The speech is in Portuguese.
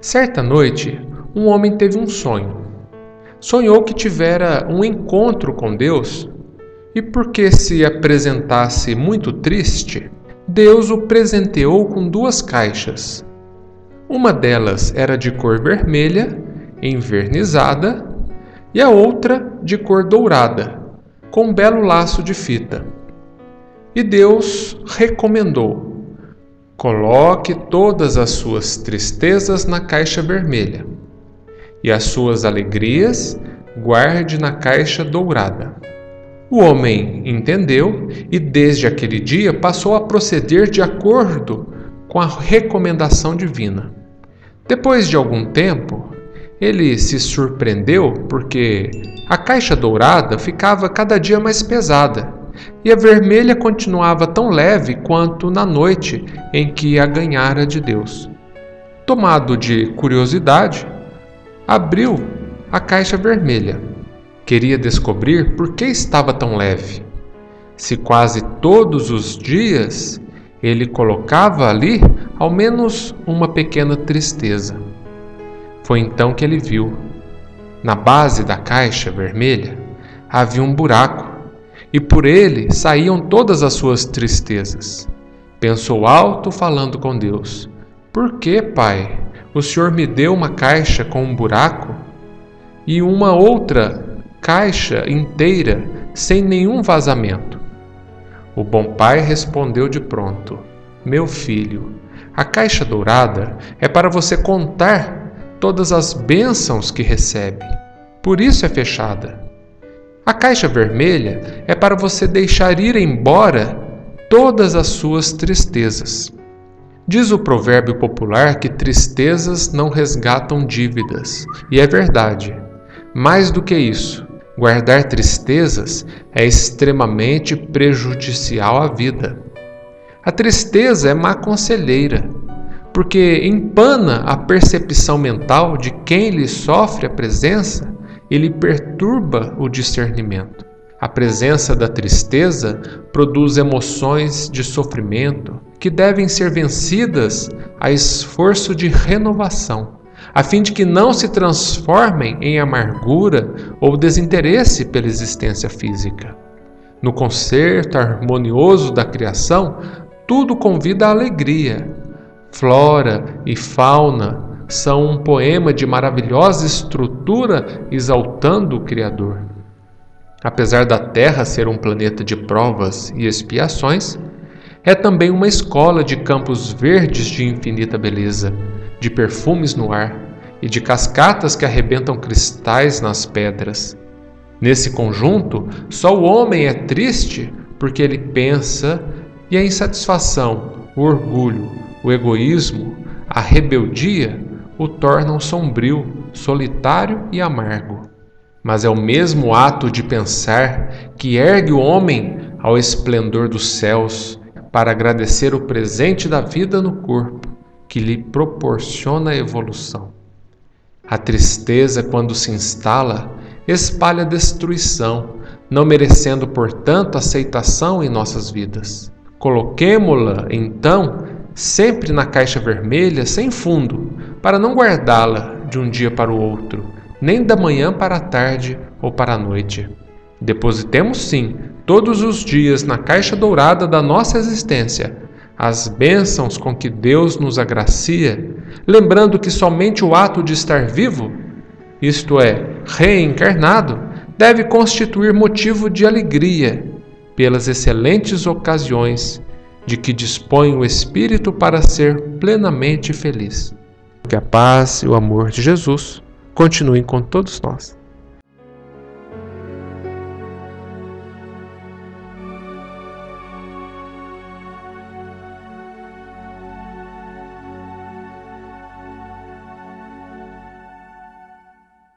Certa noite, um homem teve um sonho. Sonhou que tivera um encontro com Deus e, porque se apresentasse muito triste, Deus o presenteou com duas caixas. Uma delas era de cor vermelha, envernizada, e a outra de cor dourada, com um belo laço de fita. E Deus recomendou: coloque todas as suas tristezas na caixa vermelha, e as suas alegrias guarde na caixa dourada. O homem entendeu e, desde aquele dia, passou a proceder de acordo com a recomendação divina. Depois de algum tempo, ele se surpreendeu porque a caixa dourada ficava cada dia mais pesada e a vermelha continuava tão leve quanto na noite em que a ganhara de Deus. Tomado de curiosidade, abriu a caixa vermelha. Queria descobrir por que estava tão leve. Se quase todos os dias ele colocava ali ao menos uma pequena tristeza. Foi então que ele viu. Na base da caixa vermelha havia um buraco e por ele saíam todas as suas tristezas. Pensou alto, falando com Deus: Por que, Pai, o Senhor me deu uma caixa com um buraco e uma outra caixa inteira sem nenhum vazamento? O bom pai respondeu de pronto: Meu filho, a caixa dourada é para você contar todas as bênçãos que recebe. Por isso é fechada. A caixa vermelha é para você deixar ir embora todas as suas tristezas. Diz o provérbio popular que tristezas não resgatam dívidas, e é verdade. Mais do que isso, guardar tristezas é extremamente prejudicial à vida. A tristeza é má conselheira, porque empana a percepção mental de quem lhe sofre a presença ele perturba o discernimento. A presença da tristeza produz emoções de sofrimento que devem ser vencidas a esforço de renovação, a fim de que não se transformem em amargura ou desinteresse pela existência física. No concerto harmonioso da criação, tudo convida à alegria. Flora e fauna são um poema de maravilhosa estrutura exaltando o Criador. Apesar da Terra ser um planeta de provas e expiações, é também uma escola de campos verdes de infinita beleza, de perfumes no ar e de cascatas que arrebentam cristais nas pedras. Nesse conjunto, só o homem é triste porque ele pensa e a insatisfação, o orgulho, o egoísmo, a rebeldia o tornam sombrio, solitário e amargo. Mas é o mesmo ato de pensar que ergue o homem ao esplendor dos céus para agradecer o presente da vida no corpo que lhe proporciona a evolução. A tristeza, quando se instala, espalha destruição, não merecendo, portanto, aceitação em nossas vidas. Coloquemo-la, então, sempre na caixa vermelha, sem fundo, para não guardá-la de um dia para o outro, nem da manhã para a tarde ou para a noite. Depositemos sim, todos os dias na caixa dourada da nossa existência, as bênçãos com que Deus nos agracia, lembrando que somente o ato de estar vivo, isto é, reencarnado, deve constituir motivo de alegria pelas excelentes ocasiões de que dispõe o espírito para ser plenamente feliz. Que a paz e o amor de Jesus continuem com todos nós.